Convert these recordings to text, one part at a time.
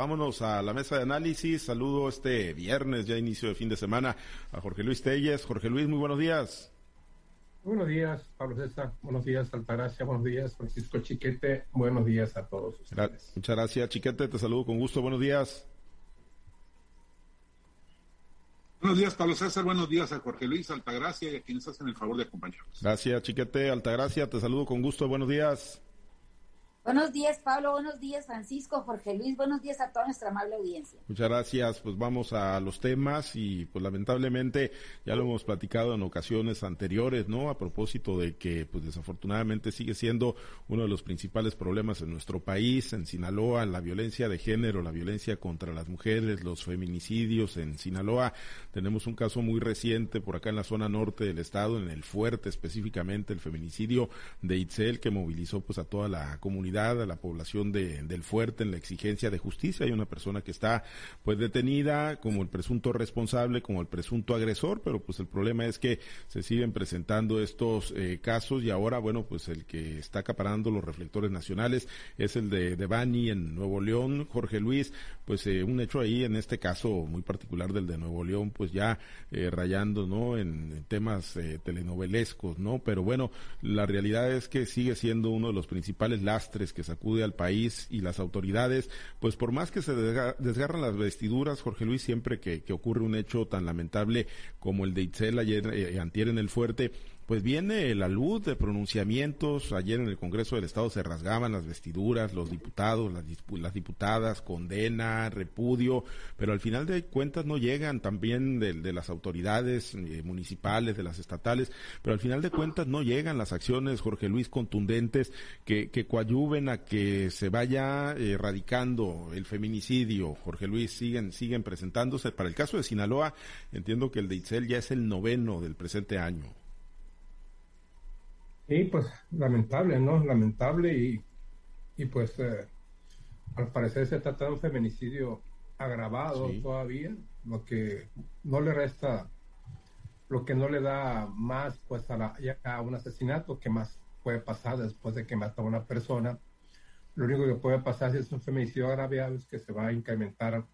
vámonos a la mesa de análisis. Saludo este viernes, ya inicio de fin de semana, a Jorge Luis Telles. Jorge Luis, muy buenos días. Buenos días, Pablo César. Buenos días, Altagracia. Buenos días, Francisco Chiquete. Buenos días a todos ustedes. Muchas gracias, Chiquete. Te saludo con gusto. Buenos días. Buenos días, Pablo César. Buenos días a Jorge Luis Altagracia y a quienes hacen el favor de acompañarnos. Gracias, Chiquete. Altagracia, te saludo con gusto. Buenos días. Buenos días, Pablo. Buenos días, Francisco, Jorge Luis. Buenos días a toda nuestra amable audiencia. Muchas gracias. Pues vamos a los temas y pues lamentablemente ya lo hemos platicado en ocasiones anteriores, ¿no? A propósito de que pues desafortunadamente sigue siendo uno de los principales problemas en nuestro país, en Sinaloa, la violencia de género, la violencia contra las mujeres, los feminicidios en Sinaloa. Tenemos un caso muy reciente por acá en la zona norte del estado, en el fuerte específicamente, el feminicidio de Itzel que movilizó pues a toda la comunidad a la población de, del fuerte en la exigencia de justicia. Hay una persona que está pues detenida como el presunto responsable, como el presunto agresor, pero pues el problema es que se siguen presentando estos eh, casos y ahora, bueno, pues el que está acaparando los reflectores nacionales es el de, de Bani en Nuevo León, Jorge Luis, pues eh, un hecho ahí en este caso muy particular del de Nuevo León, pues ya eh, rayando, ¿no? En, en temas telenovelescos, ¿no? Pero bueno, la realidad es que sigue siendo uno de los principales lastres que sacude al país y las autoridades, pues por más que se desgarran las vestiduras, Jorge Luis, siempre que, ocurre un hecho tan lamentable como el de Itzel ayer, eh, antier en el fuerte, pues viene la luz de pronunciamientos. Ayer en el Congreso del Estado se rasgaban las vestiduras, los diputados, las, las diputadas, condena, repudio, pero al final de cuentas no llegan también de, las autoridades eh, municipales, de las estatales, pero al final de cuentas no llegan las acciones, Jorge Luis, contundentes que, que a que se vaya erradicando el feminicidio. Jorge Luis, siguen, siguen presentándose. Para el caso de Sinaloa, entiendo que el de Itzel ya es el noveno del presente año. Sí, pues lamentable, ¿no? Lamentable y, y pues eh, al parecer se trata de un feminicidio agravado todavía, lo que no le resta, lo que no le da más pues a, a un asesinato que más puede pasar después de que mata a una persona. Lo único que puede pasar si es un feminicidio agravado es que se va a incrementar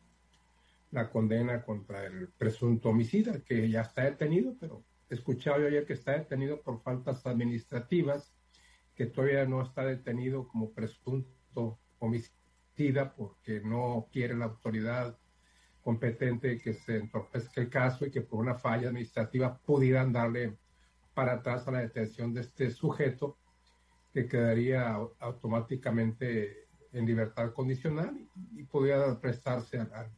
la condena contra el presunto homicida, que ya está detenido, pero escuchado yo ayer que está detenido por faltas administrativas, que todavía no está detenido como presunto homicida porque no quiere la autoridad competente que se entorpezca el caso y que por una falla administrativa pudieran darle para atrás a la detención de este sujeto que quedaría automáticamente en libertad condicional y, pudiera prestarse a, a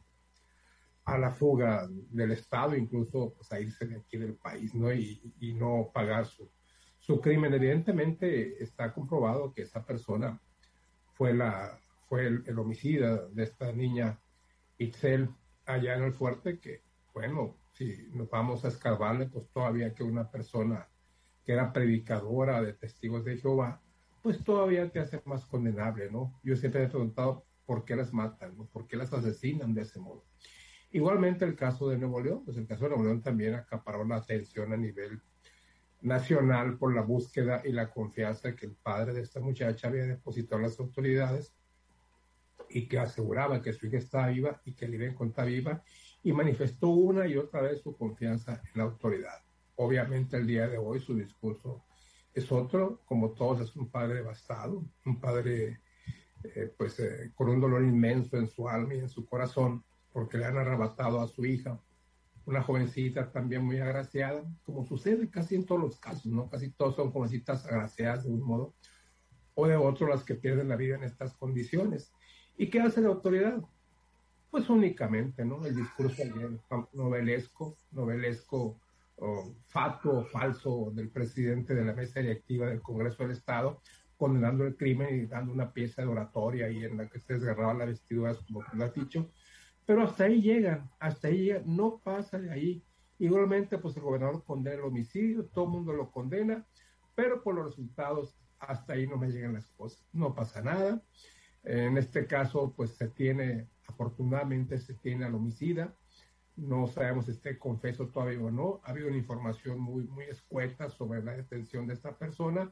la fuga del Estado, incluso pues, a irse de aquí del país, ¿no? Y, no pagar su, su crimen. Evidentemente está comprobado que esa persona fue, la, fue el, homicida de esta niña Itzel allá en el fuerte, que bueno, si nos vamos a escarbarle, pues todavía que una persona que era predicadora de testigos de Jehová, pues todavía te hace más condenable, ¿no? Yo siempre he preguntado por qué las matan, ¿no? ¿Por qué las asesinan de ese modo? Igualmente el caso de Nuevo León, pues el caso de Nuevo León también acaparó la atención a nivel nacional por la búsqueda y la confianza que el padre de esta muchacha había depositado en las autoridades y que aseguraba que su hija estaba viva y que el elenco está viva y manifestó una y otra vez su confianza en la autoridad. Obviamente el día de hoy su discurso es otro, como todos es un padre devastado, un padre eh, pues eh, con un dolor inmenso en su alma y en su corazón, porque le han arrebatado a su hija, una jovencita también muy agraciada, como sucede casi en todos los casos, ¿no? Casi todos son jovencitas agraciadas de un modo o de otro las que pierden la vida en estas condiciones. ¿Y qué hace la autoridad? Pues únicamente, ¿no? El discurso novelesco, novelesco, o fatuo falso del presidente de la mesa directiva del Congreso del Estado, condenando el crimen y dando una pieza de oratoria y en la que se desgarraba la vestidura, como tú has dicho, pero hasta ahí llegan, hasta ahí llegan, no pasa de ahí. Igualmente, pues el gobernador condena el homicidio, todo el mundo lo condena, pero por los resultados hasta ahí no me llegan las cosas, no pasa nada. En este caso, pues se tiene, afortunadamente se tiene al homicida, no sabemos si esté confeso todavía o no, ha habido una información muy, muy escueta sobre la detención de esta persona,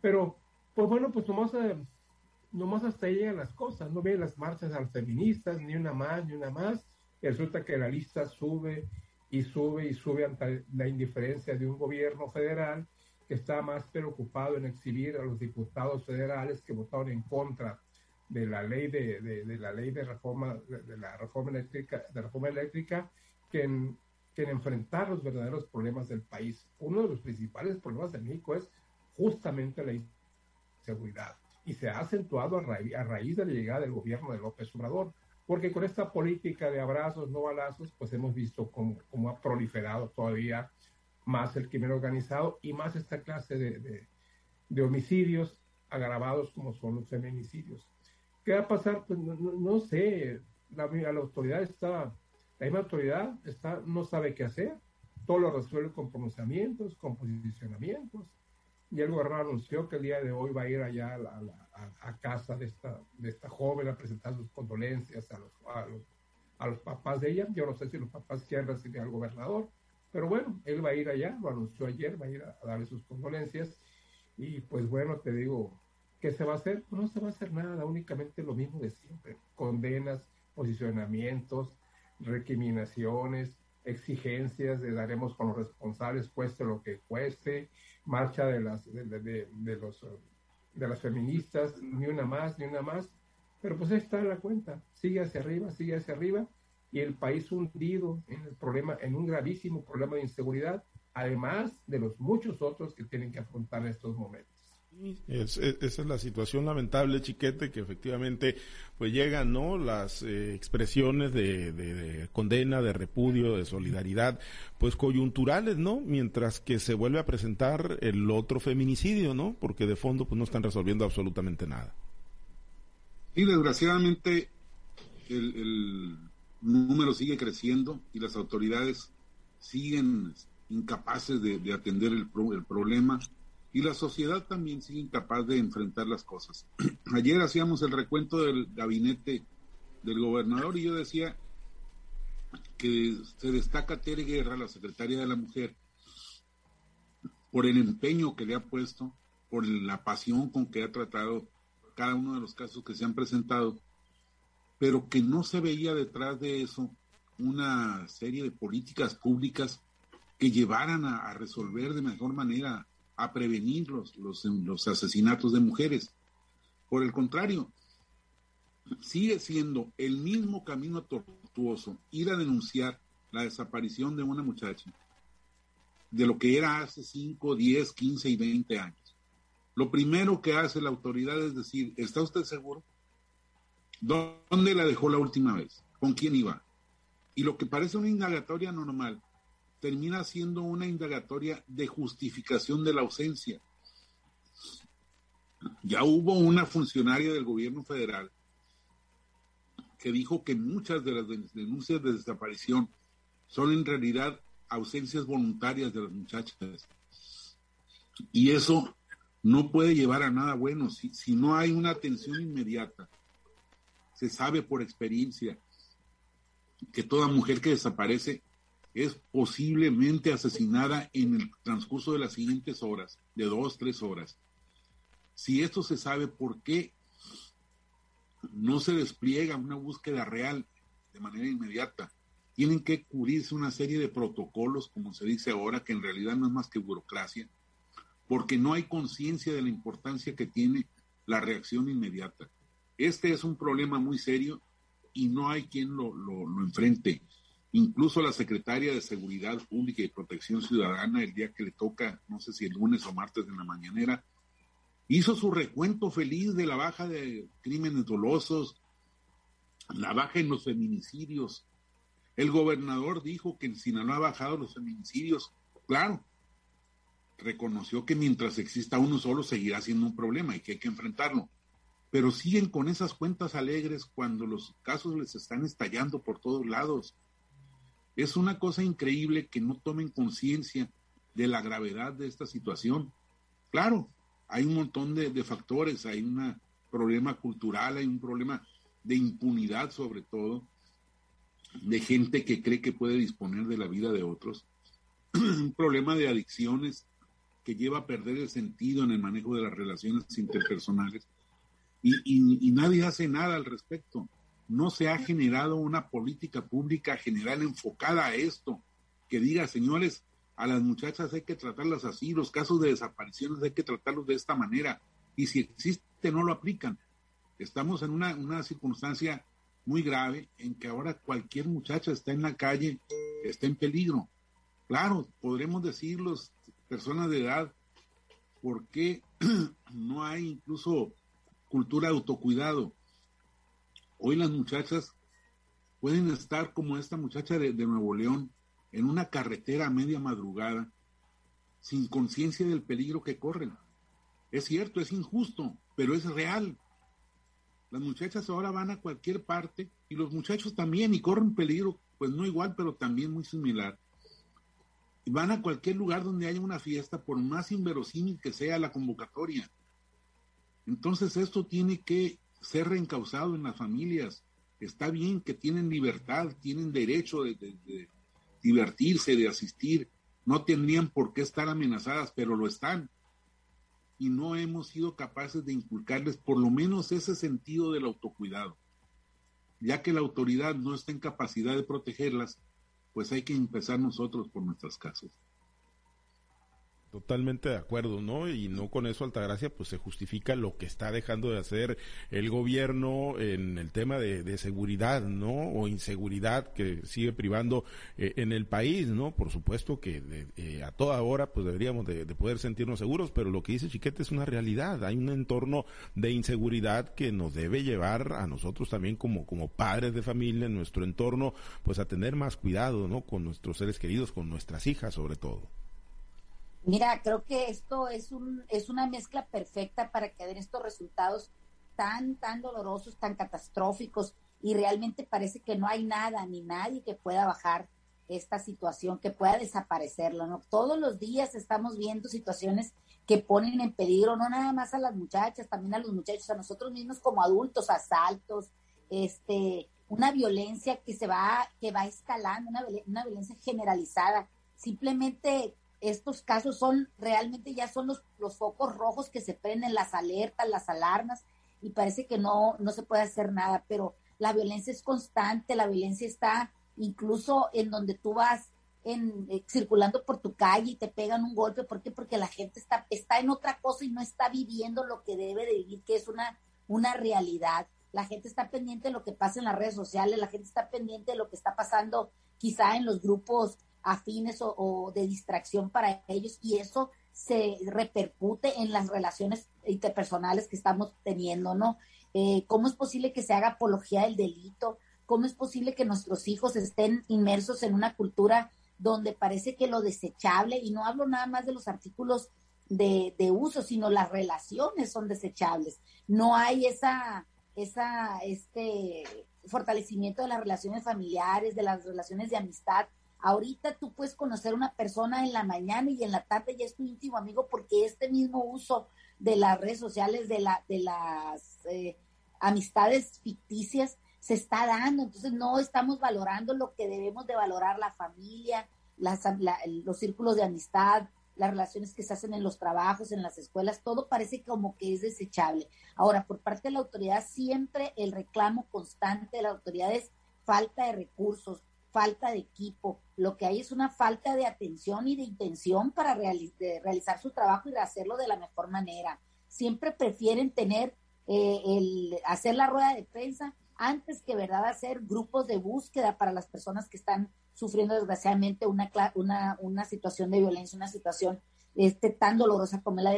pero pues bueno, pues nomás eh, nomás hasta ahí llegan las cosas, no ve las marchas a las feministas, ni una más, ni una más, y resulta que la lista sube y sube y sube ante la indiferencia de un gobierno federal que está más preocupado en exhibir a los diputados federales que votaron en contra de la ley de, de, la ley de reforma de, la reforma eléctrica de reforma eléctrica que en, que en enfrentar los verdaderos problemas del país. Uno de los principales problemas de México es justamente la inseguridad y se ha acentuado a, a raíz de la llegada del gobierno de López Obrador, porque con esta política de abrazos, no balazos, pues hemos visto cómo, cómo ha proliferado todavía más el crimen organizado y más esta clase de, de, de homicidios agravados como son los feminicidios. ¿Qué va a pasar? Pues no, sé, la, la, autoridad está, la misma autoridad está, no sabe qué hacer, todo lo resuelve con pronunciamientos, con posicionamientos, y el gobernador anunció que el día de hoy va a ir allá a, casa de esta, de esta joven a presentar sus condolencias a los, a los, a los papás de ella. Yo no sé si los papás quieren recibir al gobernador, pero bueno, él va a ir allá, lo anunció ayer, va a ir a, darle sus condolencias. Y pues bueno, te digo, ¿qué se va a hacer? Pues no se va a hacer nada, únicamente lo mismo de siempre. Condenas, posicionamientos, recriminaciones, exigencias de daremos con los responsables, cueste lo que cueste, marcha de las, de, los, de las feministas, ni una más, ni una más. Pero pues ahí está la cuenta, sigue hacia arriba, sigue hacia arriba, y el país hundido en el problema, en un gravísimo problema de inseguridad, además de los muchos otros que tienen que afrontar en estos momentos. Es, esa es la situación lamentable, chiquete, que efectivamente pues llegan no las eh, expresiones de, condena, de repudio, de solidaridad, pues coyunturales, ¿no? Mientras que se vuelve a presentar el otro feminicidio, ¿no? Porque de fondo pues no están resolviendo absolutamente nada. Y desgraciadamente el, número sigue creciendo y las autoridades siguen incapaces de, atender el, el problema y la sociedad también sigue incapaz de enfrentar las cosas. Ayer hacíamos el recuento del gabinete del gobernador y yo decía que se destaca Tere Guerra, la secretaria de la Mujer, por el empeño que le ha puesto, por la pasión con que ha tratado cada uno de los casos que se han presentado, pero que no se veía detrás de eso una serie de políticas públicas que llevaran a resolver de mejor manera a prevenir los, los, asesinatos de mujeres. Por el contrario, sigue siendo el mismo camino tortuoso ir a denunciar la desaparición de una muchacha de lo que era hace 5, 10, 15 y 20 años. Lo primero que hace la autoridad es decir, ¿está usted seguro? ¿Dónde la dejó la última vez? ¿Con quién iba? Y lo que parece una indagatoria normal termina siendo una indagatoria de justificación de la ausencia. Ya hubo una funcionaria del gobierno federal que dijo que muchas de las denuncias de desaparición son en realidad ausencias voluntarias de las muchachas. Y eso no puede llevar a nada bueno si, si no hay una atención inmediata. Se sabe por experiencia que toda mujer que desaparece es posiblemente asesinada en el transcurso de las siguientes horas, de dos, tres horas. Si esto se sabe, ¿por qué no se despliega una búsqueda real de manera inmediata? Tienen que cubrirse una serie de protocolos, como se dice ahora, que en realidad no es más que burocracia, porque no hay conciencia de la importancia que tiene la reacción inmediata. Este es un problema muy serio y no hay quien lo, lo, lo enfrente. Incluso la secretaria de Seguridad Pública y Protección Ciudadana, el día que le toca, no sé si el lunes o martes en la mañanera, hizo su recuento feliz de la baja de crímenes dolosos, la baja en los feminicidios. El gobernador dijo que en Sinaloa ha bajado los feminicidios. Claro, reconoció que mientras exista uno solo seguirá siendo un problema y que hay que enfrentarlo. Pero siguen con esas cuentas alegres cuando los casos les están estallando por todos lados. Es una cosa increíble que no tomen conciencia de la gravedad de esta situación. Claro, hay un montón de, factores, hay un problema cultural, hay un problema de impunidad sobre todo, de gente que cree que puede disponer de la vida de otros, un problema de adicciones que lleva a perder el sentido en el manejo de las relaciones interpersonales. y, nadie hace nada al respecto. No se ha generado una política pública general enfocada a esto, que diga, señores, a las muchachas hay que tratarlas así, los casos de desapariciones hay que tratarlos de esta manera, y si existe no lo aplican. Estamos en una, una circunstancia muy grave en que ahora cualquier muchacha está en la calle, está en peligro. Claro, podremos decir los personas de edad, ¿por qué no hay incluso cultura de autocuidado? Hoy las muchachas pueden estar como esta muchacha de, Nuevo León en una carretera a media madrugada sin conciencia del peligro que corren. Es cierto, es injusto, pero es real. Las muchachas ahora van a cualquier parte y los muchachos también y corren peligro, pues no igual, pero también muy similar. Van a cualquier lugar donde haya una fiesta, por más inverosímil que sea la convocatoria. Entonces esto tiene que ser reencausado en las familias. Está bien que tienen libertad, tienen derecho de, divertirse, de asistir. No tendrían por qué estar amenazadas, pero lo están y no hemos sido capaces de inculcarles por lo menos ese sentido del autocuidado. Ya que la autoridad no está en capacidad de protegerlas, pues hay que empezar nosotros por nuestras casas. Totalmente de acuerdo, ¿no? Y no con eso Altagracia pues se justifica lo que está dejando de hacer el gobierno en el tema de, seguridad, ¿no? O inseguridad que sigue privando eh, en el país, ¿no? Por supuesto que eh, a toda hora pues deberíamos de, poder sentirnos seguros, pero lo que dice Chiquete es una realidad. Hay un entorno de inseguridad que nos debe llevar a nosotros también como, como padres de familia en nuestro entorno pues a tener más cuidado, ¿no? Con nuestros seres queridos, con nuestras hijas sobre todo. Mira, creo que esto es, un, es una mezcla perfecta para que den estos resultados tan, tan dolorosos, tan catastróficos, y realmente parece que no hay nada ni nadie que pueda bajar esta situación, que pueda desaparecerlo, ¿no? Todos los días estamos viendo situaciones que ponen en peligro no nada más a las muchachas, también a los muchachos, a nosotros mismos como adultos, asaltos, este, una violencia que se va, que va escalando, una, una violencia generalizada. Simplemente estos casos son realmente ya son los, los focos rojos que se prenden, las alertas, las alarmas, y parece que no, no se puede hacer nada, pero la violencia es constante, la violencia está incluso en donde tú vas en, eh, circulando por tu calle y te pegan un golpe, ¿por qué? Porque la gente está, está en otra cosa y no está viviendo lo que debe de vivir, que es una, una realidad. La gente está pendiente de lo que pasa en las redes sociales, la gente está pendiente de lo que está pasando quizá en los grupos afines o, de distracción para ellos y eso se repercute en las relaciones interpersonales que estamos teniendo, ¿no? Eh, ¿Cómo es posible que se haga apología del delito? ¿Cómo es posible que nuestros hijos estén inmersos en una cultura donde parece que lo desechable, y no hablo nada más de los artículos de, de uso, sino las relaciones son desechables. No hay esa, esa, este fortalecimiento de las relaciones familiares, de las relaciones de amistad, Ahorita tú puedes conocer una persona en la mañana y en la tarde ya es tu íntimo amigo porque este mismo uso de las redes sociales, de, la, de las eh, amistades ficticias, se está dando. Entonces no estamos valorando lo que debemos de valorar, la familia, las, los círculos de amistad, las relaciones que se hacen en los trabajos, en las escuelas, todo parece como que es desechable. Ahora, por parte de la autoridad, siempre el reclamo constante de la autoridad es falta de recursos, falta de equipo, lo que hay es una falta de atención y de intención para realizar su trabajo y hacerlo de la mejor manera. Siempre prefieren tener eh, el hacer la rueda de prensa antes que verdad hacer grupos de búsqueda para las personas que están sufriendo desgraciadamente una, una, una situación de violencia, una situación este, tan dolorosa como la,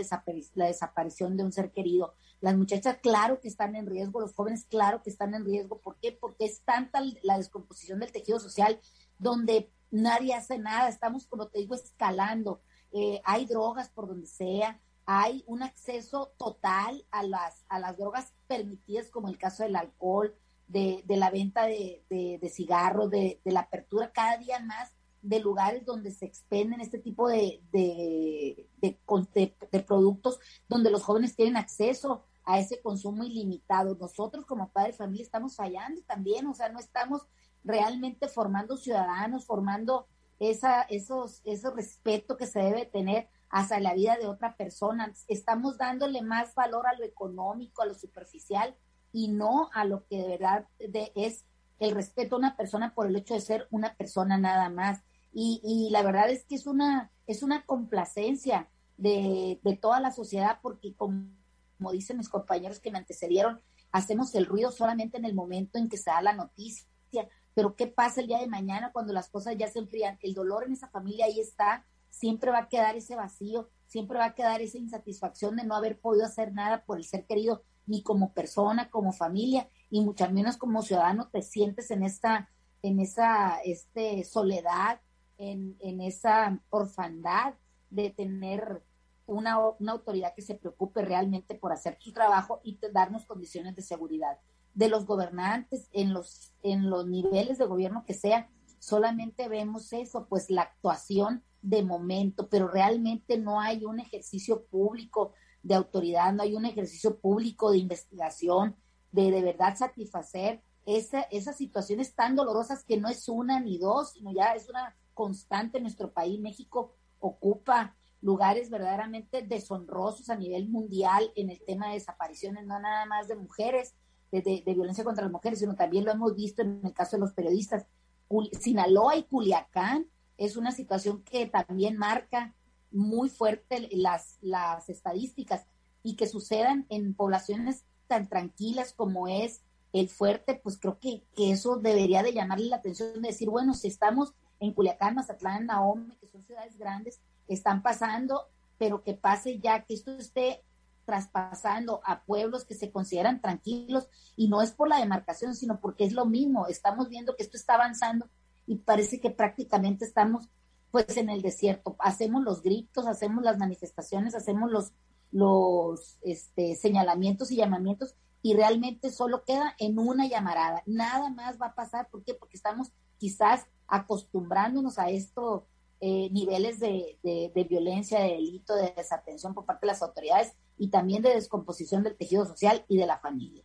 la desaparición de un ser querido. Las muchachas, claro que están en riesgo, los jóvenes, claro que están en riesgo. ¿Por qué? Porque es tanta la descomposición del tejido social donde nadie hace nada. Estamos, como te digo, escalando. Eh, hay drogas por donde sea, hay un acceso total a las, a las drogas permitidas, como el caso del alcohol, de, de la venta de, de, de cigarros, de, la apertura cada día más de lugares donde se expenden este tipo de, productos, donde los jóvenes tienen acceso a ese consumo ilimitado. Nosotros como padres de familia estamos fallando también, o sea, no estamos realmente formando ciudadanos, formando esa, esos, ese respeto que se debe tener hacia la vida de otra persona. Estamos dándole más valor a lo económico, a lo superficial y no a lo que de verdad es el respeto a una persona por el hecho de ser una persona nada más. Y, la verdad es que es una, es una complacencia de, toda la sociedad porque como, como dicen mis compañeros que me antecedieron, hacemos el ruido solamente en el momento en que se da la noticia. Pero ¿qué pasa el día de mañana cuando las cosas ya se enfrían? El dolor en esa familia ahí está, siempre va a quedar ese vacío, siempre va a quedar esa insatisfacción de no haber podido hacer nada por el ser querido, ni como persona, como familia, y mucho menos como ciudadano te sientes en esta, en esa este, soledad, en, en esa orfandad de tener una, una, autoridad que se preocupe realmente por hacer su trabajo y darnos condiciones de seguridad. De los gobernantes en los, en los niveles de gobierno que sea, solamente vemos eso, pues la actuación de momento, pero realmente no hay un ejercicio público de autoridad, no hay un ejercicio público de investigación, de de verdad satisfacer esa, esas situaciones tan dolorosas que no es una ni dos, sino ya es una constante en nuestro país. México ocupa lugares verdaderamente deshonrosos a nivel mundial en el tema de desapariciones, no nada más de mujeres, de, de, violencia contra las mujeres, sino también lo hemos visto en el caso de los periodistas. Sinaloa y Culiacán es una situación que también marca muy fuerte las, las estadísticas y que sucedan en poblaciones tan tranquilas como es el fuerte, pues creo que, que eso debería de llamarle la atención, de decir, bueno, si estamos en Culiacán, Mazatlán, Naome, que son ciudades grandes, están pasando, pero que pase ya, que esto esté traspasando a pueblos que se consideran tranquilos y no es por la demarcación, sino porque es lo mismo, estamos viendo que esto está avanzando y parece que prácticamente estamos pues en el desierto. Hacemos los gritos, hacemos las manifestaciones, hacemos los, los este, señalamientos y llamamientos y realmente solo queda en una llamarada. Nada más va a pasar. ¿Por qué? Porque estamos quizás acostumbrándonos a estos eh, niveles de, de, violencia, de delito, de desatención por parte de las autoridades y también de descomposición del tejido social y de la familia.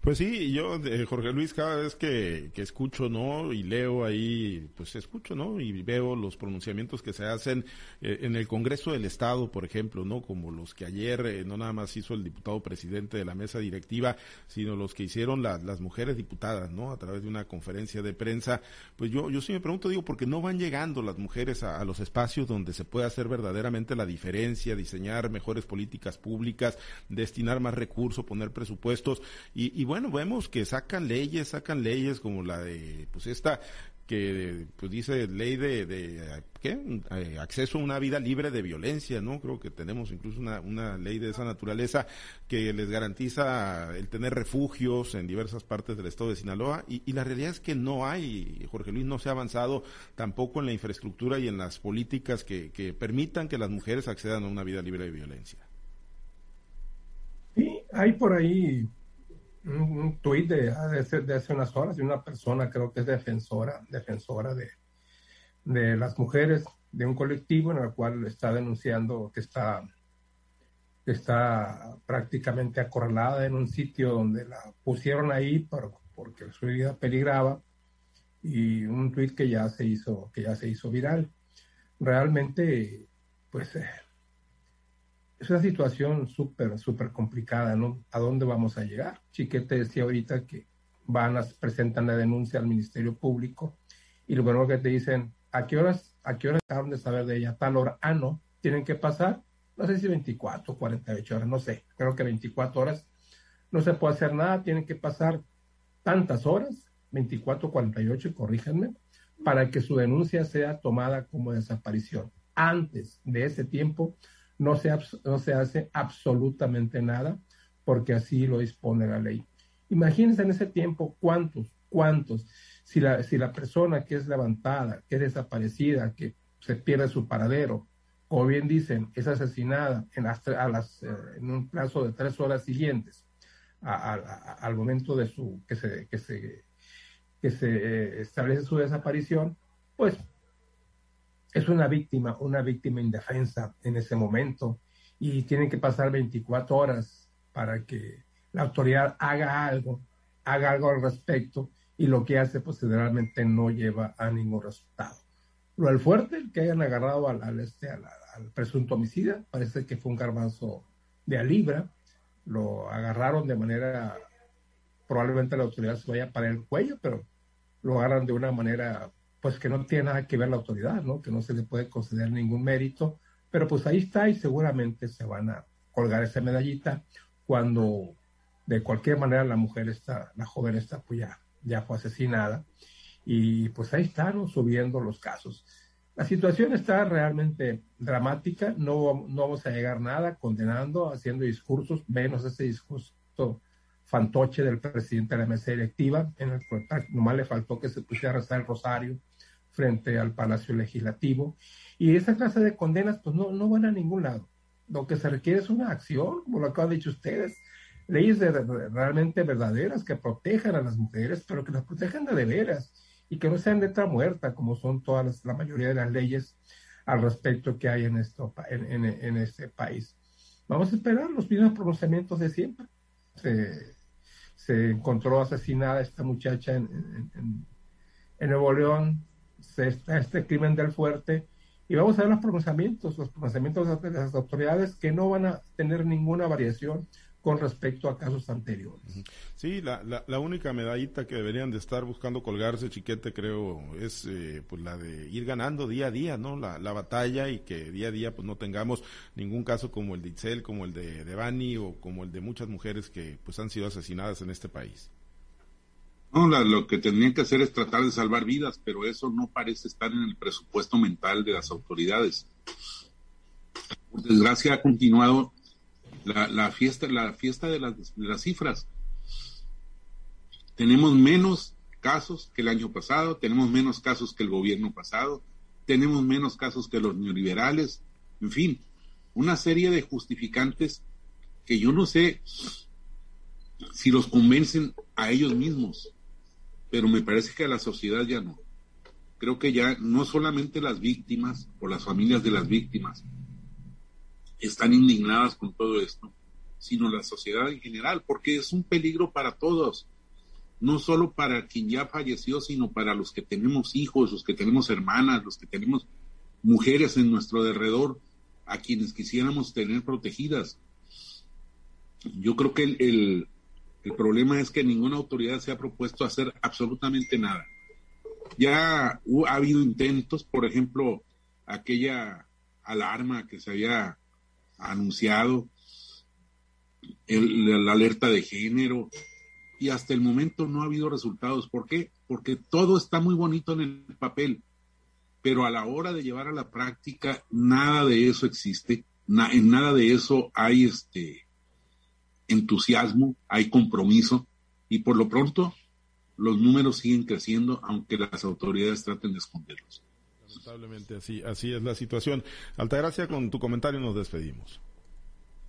Pues sí, yo, Jorge Luis, cada vez que, que, escucho, ¿no? Y leo ahí, pues escucho, ¿no? Y veo los pronunciamientos que se hacen eh, en el Congreso del Estado, por ejemplo, ¿no? Como los que ayer eh, no nada más hizo el diputado presidente de la mesa directiva, sino los que hicieron las mujeres diputadas, ¿no? A través de una conferencia de prensa. Pues yo, yo sí me pregunto, digo, ¿por qué no van llegando las mujeres a, los espacios donde se puede hacer verdaderamente la diferencia, diseñar mejores políticas públicas, destinar más recursos, poner presupuestos y bueno, vemos que sacan leyes, sacan leyes como la de, pues esta que pues dice ley de, de ¿qué? Eh, acceso a una vida libre de violencia, ¿no? Creo que tenemos incluso una, una ley de esa naturaleza que les garantiza el tener refugios en diversas partes del estado de Sinaloa y, la realidad es que no hay, Jorge Luis, no se ha avanzado tampoco en la infraestructura y en las políticas que, que permitan que las mujeres accedan a una vida libre de violencia. Sí, hay por ahí un, tuit de, hace unas horas de una persona, creo que es defensora, defensora de, de las mujeres de un colectivo en el cual está denunciando que está, que está prácticamente acorralada en un sitio donde la pusieron ahí por, porque su vida peligraba y un tuit que ya se hizo, que ya se hizo viral. Realmente, pues es una situación súper, súper complicada, ¿no? ¿A dónde vamos a llegar? Chiquete decía ahorita que van a presentar la denuncia al Ministerio Público y lo primero que te dicen, ¿a qué horas, a qué horas acaban de saber de ella? Tal hora, ah, no, tienen que pasar, no sé si 24 o 48 horas, no sé, creo que 24 horas, no se puede hacer nada, tienen que pasar tantas horas, 24 o 48, corríjanme, para que su denuncia sea tomada como desaparición. Antes de ese tiempo, no se, no se hace absolutamente nada porque así lo dispone la ley. Imagínense en ese tiempo cuántos, cuántos, si la, si la persona que es levantada, que es desaparecida, que se pierde su paradero, o bien dicen, es asesinada en, a las, eh, en un plazo de tres horas siguientes al momento de su que se, que se, que se eh, establece su desaparición, pues es una víctima, una víctima indefensa en ese momento y tienen que pasar 24 horas para que la autoridad haga algo, haga algo al respecto y lo que hace pues generalmente no lleva a ningún resultado. Lo del fuerte, que hayan agarrado al, este, a, al presunto homicida, parece que fue un garbanzo de a libra, lo agarraron de manera, probablemente la autoridad se vaya para el cuello, pero lo agarran de una manera pues que no tiene nada que ver la autoridad, ¿no? Que no se le puede conceder ningún mérito, pero pues ahí está y seguramente se van a colgar esa medallita cuando de cualquier manera la mujer está, la joven está pues ya, ya fue asesinada y pues ahí están subiendo los casos. La situación está realmente dramática, no, no vamos a llegar nada condenando, haciendo discursos, menos ese discurso fantoche del presidente de la mesa directiva, en el que nomás le faltó que se pusiera a rezar el rosario frente al Palacio Legislativo. Y esa clase de condenas pues no, no van a ningún lado. Lo que se requiere es una acción, como lo acaban de dicho ustedes, leyes realmente verdaderas que protejan a las mujeres, pero que las protejan de, de veras y que no sean letra muerta, como son todas la mayoría de las leyes al respecto que hay en, esto, en, en, este país. Vamos a esperar los mismos pronunciamientos de siempre. Se, se encontró asesinada esta muchacha en, en, Nuevo León, se, este crimen del fuerte, y vamos a ver los pronunciamientos, los pronunciamientos de las autoridades que no van a tener ninguna variación con respecto a casos anteriores. Sí, la, la, única medallita que deberían de estar buscando colgarse, chiquete, creo, es eh, pues la de ir ganando día a día, ¿no? La, la, batalla y que día a día pues no tengamos ningún caso como el de Itzel, como el de Devani o como el de muchas mujeres que pues han sido asesinadas en este país. No, lo que tendrían que hacer es tratar de salvar vidas, pero eso no parece estar en el presupuesto mental de las autoridades. Por desgracia ha continuado la, fiesta, la fiesta de las, cifras. Tenemos menos casos que el año pasado, tenemos menos casos que el gobierno pasado, tenemos menos casos que los neoliberales, en fin, una serie de justificantes que yo no sé si los convencen a ellos mismos, pero me parece que a la sociedad ya no. Creo que ya no solamente las víctimas o las familias de las víctimas, están indignadas con todo esto, sino la sociedad en general, porque es un peligro para todos, no solo para quien ya falleció, sino para los que tenemos hijos, los que tenemos hermanas, los que tenemos mujeres en nuestro derredor, a quienes quisiéramos tener protegidas. Yo creo que el, el problema es que ninguna autoridad se ha propuesto hacer absolutamente nada. Ya ha habido intentos, por ejemplo, aquella alarma que se había anunciado, el, la alerta de género, y hasta el momento no ha habido resultados. ¿Por qué? Porque todo está muy bonito en el papel, pero a la hora de llevar a la práctica, nada de eso existe, en nada de eso hay este entusiasmo, hay compromiso, y por lo pronto los números siguen creciendo, aunque las autoridades traten de esconderlos. Lamentablemente así, así es la situación. Altagracia, con tu comentario nos despedimos.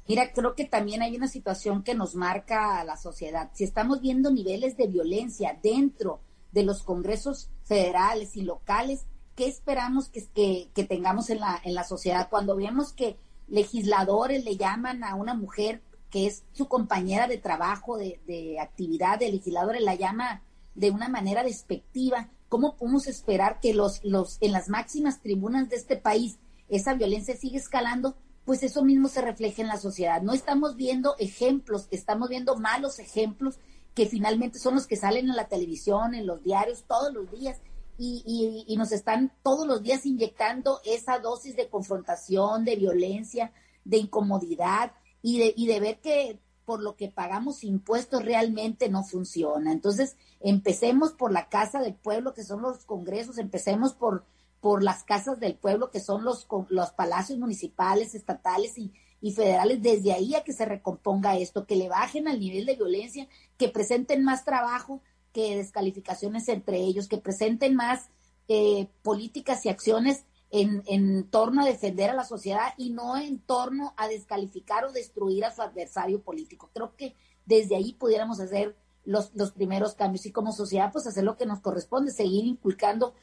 Mira, creo que también hay una situación que nos marca a la sociedad. Si estamos viendo niveles de violencia dentro de los congresos federales y locales, ¿qué esperamos que, que, tengamos en la, en la sociedad? Cuando vemos que legisladores le llaman a una mujer que es su compañera de trabajo, de, de actividad, de legisladores la llama de una manera despectiva, ¿cómo podemos esperar que los, los, en las máximas tribunas de este país esa violencia sigue escalando? Pues eso mismo se refleja en la sociedad. No estamos viendo ejemplos, estamos viendo malos ejemplos que finalmente son los que salen en la televisión, en los diarios, todos los días. Y, y, nos están todos los días inyectando esa dosis de confrontación, de violencia, de incomodidad y de, y de ver que por lo que pagamos impuestos realmente no funciona. Entonces, empecemos por la casa del pueblo, que son los congresos, empecemos por, por las casas del pueblo, que son los, los palacios municipales, estatales y, y federales, desde ahí a que se recomponga esto, que le bajen al nivel de violencia, que presenten más trabajo que descalificaciones entre ellos, que presenten más eh, políticas y acciones en, en, torno a defender a la sociedad y no en torno a descalificar o destruir a su adversario político. Creo que desde ahí pudiéramos hacer los, los primeros cambios y como sociedad pues hacer lo que nos corresponde, seguir inculcando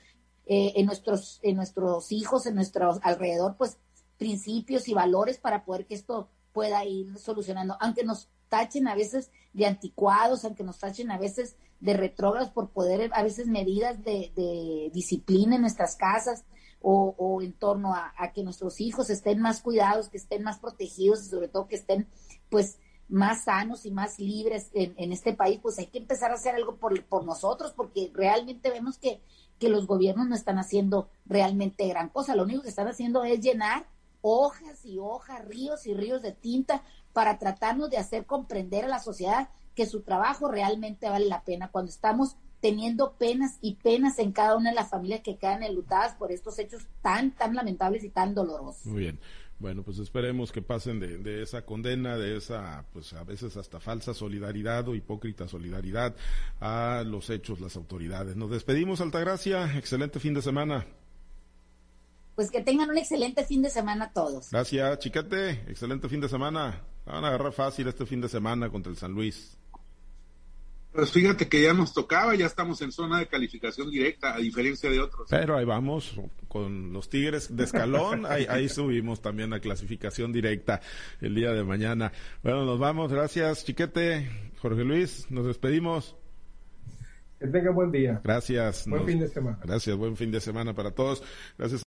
eh, en, nuestros, en nuestros hijos, en nuestro alrededor pues principios y valores para poder que esto pueda ir solucionando, aunque nos tachen a veces de anticuados, aunque nos tachen a veces de retrógrados por poder a veces medidas de, de disciplina en nuestras casas, o, en torno a, que nuestros hijos estén más cuidados, que estén más protegidos y sobre todo que estén pues más sanos y más libres en, este país, pues hay que empezar a hacer algo por, por nosotros, porque realmente vemos que, que los gobiernos no están haciendo realmente gran cosa. Lo único que están haciendo es llenar hojas y hojas, ríos y ríos de tinta para tratarnos de hacer comprender a la sociedad que su trabajo realmente vale la pena cuando estamos teniendo penas y penas en cada una de las familias que quedan enlutadas por estos hechos tan, tan lamentables y tan dolorosos. Muy bien. Bueno, pues esperemos que pasen de, de, esa condena, de esa, pues a veces hasta falsa solidaridad o hipócrita solidaridad a los hechos, las autoridades. Nos despedimos, Altagracia. Excelente fin de semana. Pues que tengan un excelente fin de semana todos. Gracias, chiquete. Excelente fin de semana. Van a agarrar fácil este fin de semana contra el San Luis. Pues fíjate que ya nos tocaba, ya estamos en zona de calificación directa, a diferencia de otros. Pero ahí vamos, con los Tigres de escalón, ahí, ahí subimos también a clasificación directa el día de mañana. Bueno, nos vamos, gracias, chiquete, Jorge Luis, nos despedimos. Que tenga buen día. Gracias. Buen fin de semana. Gracias, buen fin de semana para todos. Gracias.